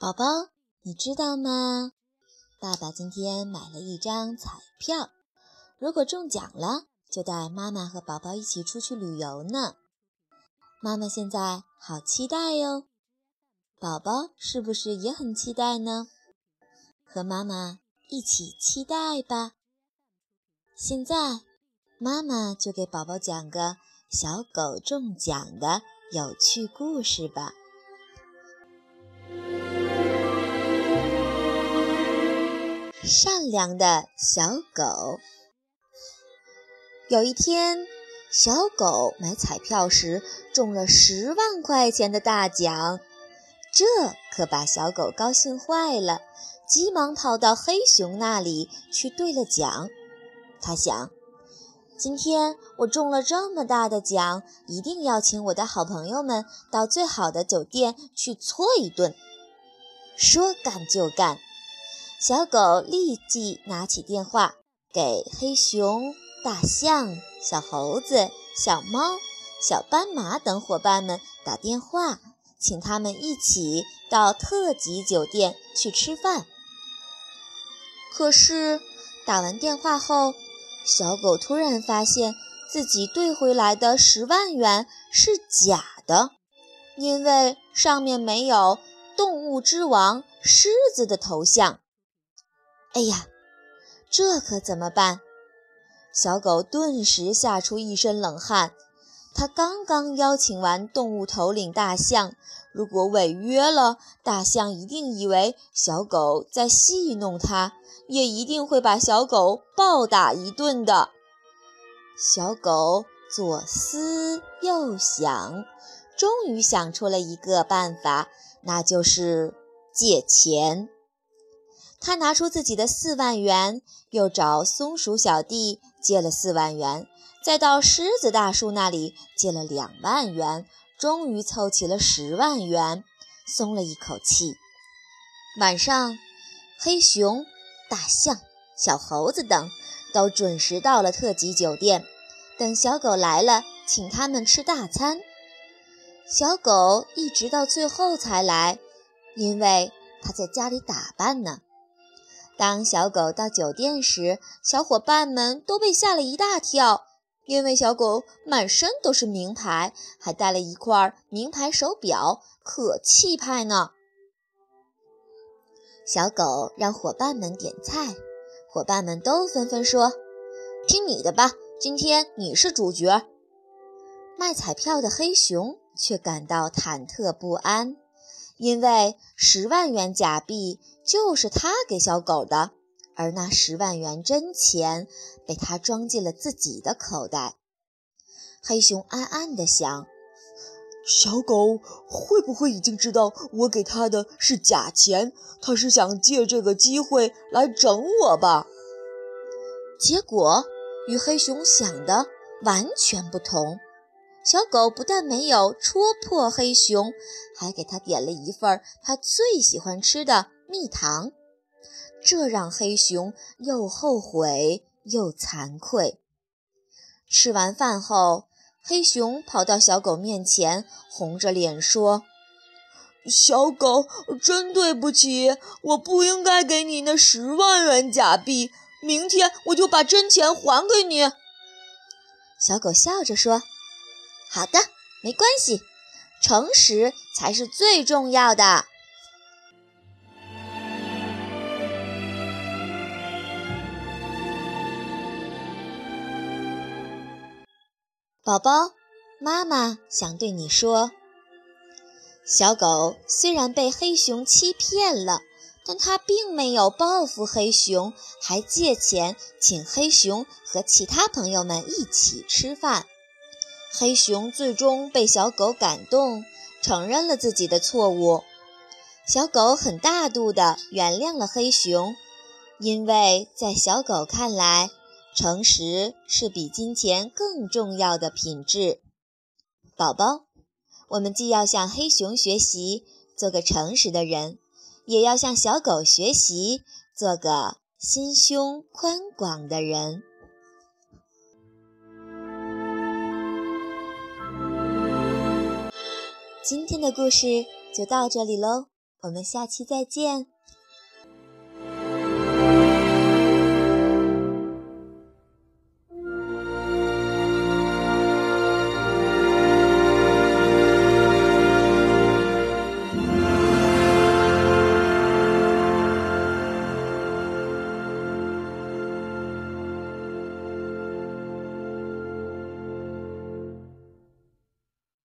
宝宝，你知道吗？爸爸今天买了一张彩票，如果中奖了，就带妈妈和宝宝一起出去旅游呢。妈妈现在好期待哟，宝宝是不是也很期待呢？和妈妈一起期待吧。现在，妈妈就给宝宝讲个小狗中奖的有趣故事吧。善良的小狗。有一天，小狗买彩票时中了十万块钱的大奖，这可把小狗高兴坏了，急忙跑到黑熊那里去兑了奖。他想，今天我中了这么大的奖，一定要请我的好朋友们到最好的酒店去搓一顿。说干就干。小狗立即拿起电话，给黑熊、大象、小猴子、小猫、小斑马等伙伴们打电话，请他们一起到特级酒店去吃饭。可是打完电话后，小狗突然发现自己兑回来的十万元是假的，因为上面没有动物之王狮子的头像。哎呀，这可怎么办？小狗顿时吓出一身冷汗。它刚刚邀请完动物头领大象，如果违约了，大象一定以为小狗在戏弄它，也一定会把小狗暴打一顿的。小狗左思右想，终于想出了一个办法，那就是借钱。他拿出自己的四万元，又找松鼠小弟借了四万元，再到狮子大叔那里借了两万元，终于凑齐了十万元，松了一口气。晚上，黑熊、大象、小猴子等都准时到了特级酒店，等小狗来了，请他们吃大餐。小狗一直到最后才来，因为他在家里打扮呢。当小狗到酒店时，小伙伴们都被吓了一大跳，因为小狗满身都是名牌，还带了一块名牌手表，可气派呢。小狗让伙伴们点菜，伙伴们都纷纷说：“听你的吧，今天你是主角。”卖彩票的黑熊却感到忐忑不安。因为十万元假币就是他给小狗的，而那十万元真钱被他装进了自己的口袋。黑熊暗暗地想：小狗会不会已经知道我给他的是假钱？他是想借这个机会来整我吧？结果与黑熊想的完全不同。小狗不但没有戳破黑熊，还给他点了一份他最喜欢吃的蜜糖，这让黑熊又后悔又惭愧。吃完饭后，黑熊跑到小狗面前，红着脸说：“小狗，真对不起，我不应该给你那十万元假币，明天我就把真钱还给你。”小狗笑着说。好的，没关系，诚实才是最重要的。宝宝，妈妈想对你说：小狗虽然被黑熊欺骗了，但它并没有报复黑熊，还借钱请黑熊和其他朋友们一起吃饭。黑熊最终被小狗感动，承认了自己的错误。小狗很大度地原谅了黑熊，因为在小狗看来，诚实是比金钱更重要的品质。宝宝，我们既要向黑熊学习做个诚实的人，也要向小狗学习做个心胸宽广的人。今天的故事就到这里喽。我们下期再见。